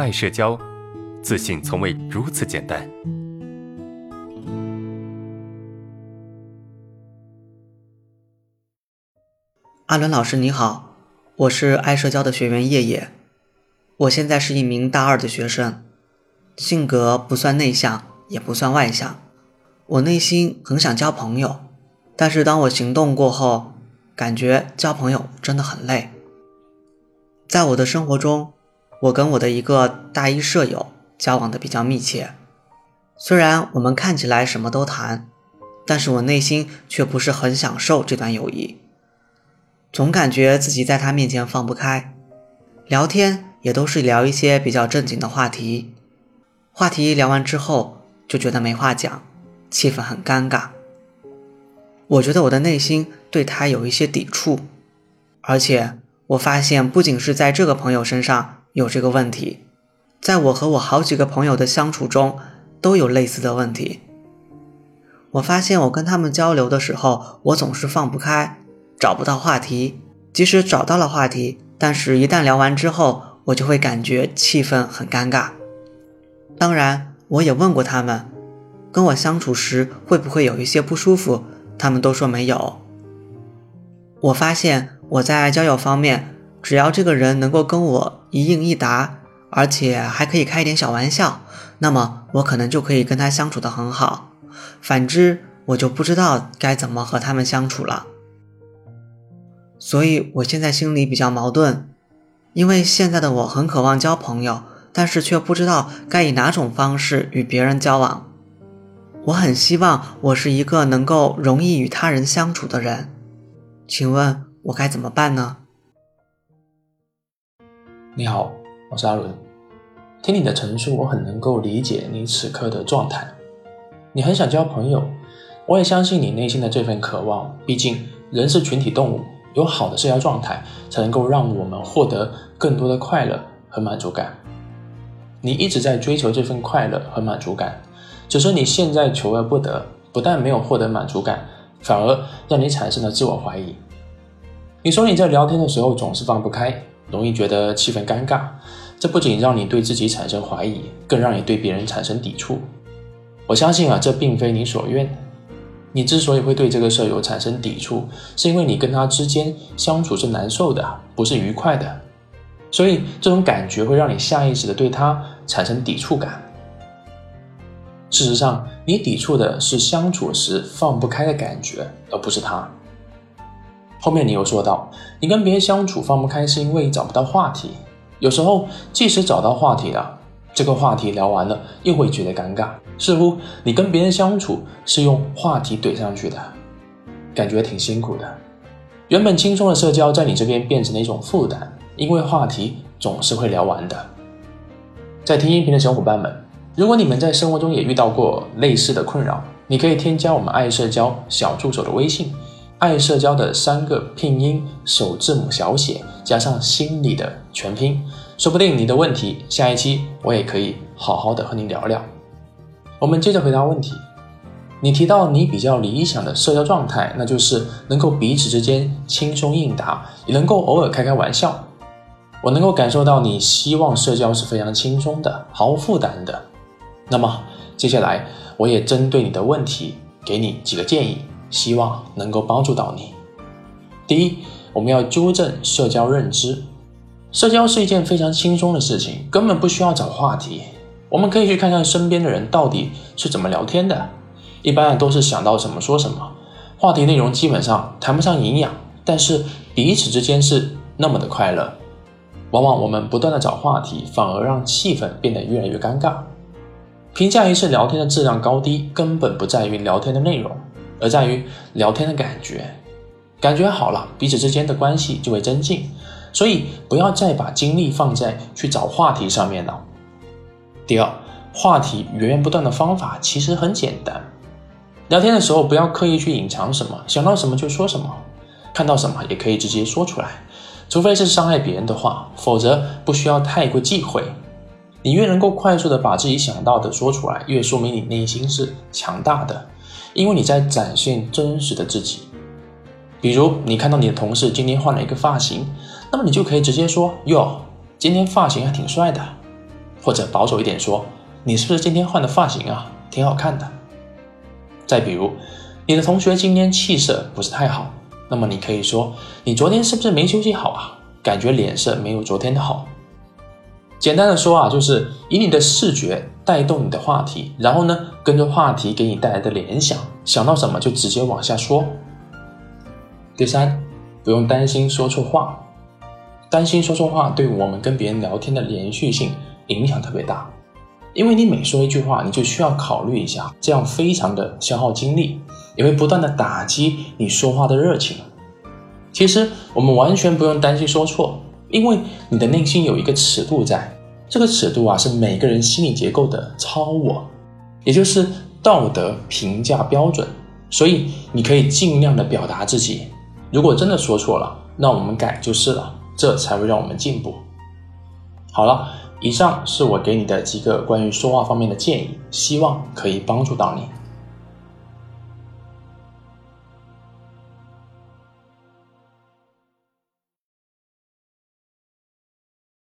爱社交，自信从未如此简单。阿伦老师你好，我是爱社交的学员叶叶，我现在是一名大二的学生，性格不算内向，也不算外向，我内心很想交朋友，但是当我行动过后，感觉交朋友真的很累。在我的生活中，我跟我的一个大一舍友交往的比较密切，虽然我们看起来什么都谈，但是我内心却不是很享受这段友谊。总感觉自己在他面前放不开，聊天也都是聊一些比较正经的话题，话题聊完之后就觉得没话讲，气氛很尴尬。我觉得我的内心对他有一些抵触，而且我发现不仅是在这个朋友身上有这个问题，在我和我好几个朋友的相处中都有类似的问题。我发现我跟他们交流的时候，我总是放不开。找不到话题，即使找到了话题，但是一旦聊完之后，我就会感觉气氛很尴尬。当然，我也问过他们，跟我相处时会不会有一些不舒服，他们都说没有。我发现我在交友方面，只要这个人能够跟我一应一答，而且还可以开一点小玩笑，那么我可能就可以跟他相处得很好。反之，我就不知道该怎么和他们相处了。所以，我现在心里比较矛盾，因为现在的我很渴望交朋友，但是却不知道该以哪种方式与别人交往。我很希望我是一个能够容易与他人相处的人，请问我该怎么办呢？你好，我是阿伦。听你的陈述，我很能够理解你此刻的状态。你很想交朋友，我也相信你内心的这份渴望。毕竟，人是群体动物。有好的社交状态，才能够让我们获得更多的快乐和满足感。你一直在追求这份快乐和满足感，只是你现在求而不得，不但没有获得满足感，反而让你产生了自我怀疑。你说你在聊天的时候总是放不开，容易觉得气氛尴尬，这不仅让你对自己产生怀疑，更让你对别人产生抵触。我相信啊，这并非你所愿。你之所以会对这个舍友产生抵触，是因为你跟他之间相处是难受的，不是愉快的，所以这种感觉会让你下意识的对他产生抵触感。事实上，你抵触的是相处时放不开的感觉，而不是他。后面你又说到，你跟别人相处放不开是因为找不到话题，有时候即使找到话题了。这个话题聊完了，又会觉得尴尬，似乎你跟别人相处是用话题怼上去的，感觉挺辛苦的。原本轻松的社交，在你这边变成了一种负担，因为话题总是会聊完的。在听音频的小伙伴们，如果你们在生活中也遇到过类似的困扰，你可以添加我们爱社交小助手的微信，爱社交的三个拼音首字母小写加上心理的全拼。说不定你的问题，下一期我也可以好好的和你聊聊。我们接着回答问题。你提到你比较理想的社交状态，那就是能够彼此之间轻松应答，也能够偶尔开开玩笑。我能够感受到你希望社交是非常轻松的，毫无负担的。那么接下来我也针对你的问题，给你几个建议，希望能够帮助到你。第一，我们要纠正社交认知。社交是一件非常轻松的事情，根本不需要找话题。我们可以去看看身边的人到底是怎么聊天的，一般都是想到什么说什么，话题内容基本上谈不上营养，但是彼此之间是那么的快乐。往往我们不断的找话题，反而让气氛变得越来越尴尬。评价一次聊天的质量高低，根本不在于聊天的内容，而在于聊天的感觉。感觉好了，彼此之间的关系就会增进。所以不要再把精力放在去找话题上面了。第二，话题源源不断的方法其实很简单。聊天的时候不要刻意去隐藏什么，想到什么就说什么，看到什么也可以直接说出来，除非是伤害别人的话，否则不需要太过忌讳。你越能够快速的把自己想到的说出来，越说明你内心是强大的，因为你在展现真实的自己。比如你看到你的同事今天换了一个发型。那么你就可以直接说哟，今天发型还挺帅的。或者保守一点说，你是不是今天换的发型啊？挺好看的。再比如，你的同学今天气色不是太好，那么你可以说，你昨天是不是没休息好啊？感觉脸色没有昨天的好。简单的说啊，就是以你的视觉带动你的话题，然后呢，跟着话题给你带来的联想，想到什么就直接往下说。第三，不用担心说错话，担心说错话对我们跟别人聊天的连续性影响特别大，因为你每说一句话，你就需要考虑一下，这样非常的消耗精力，也会不断的打击你说话的热情。其实我们完全不用担心说错。因为你的内心有一个尺度在，这个尺度啊是每个人心理结构的超我，也就是道德评价标准。所以你可以尽量的表达自己，如果真的说错了，那我们改就是了，这才会让我们进步。好了，以上是我给你的几个关于说话方面的建议，希望可以帮助到你。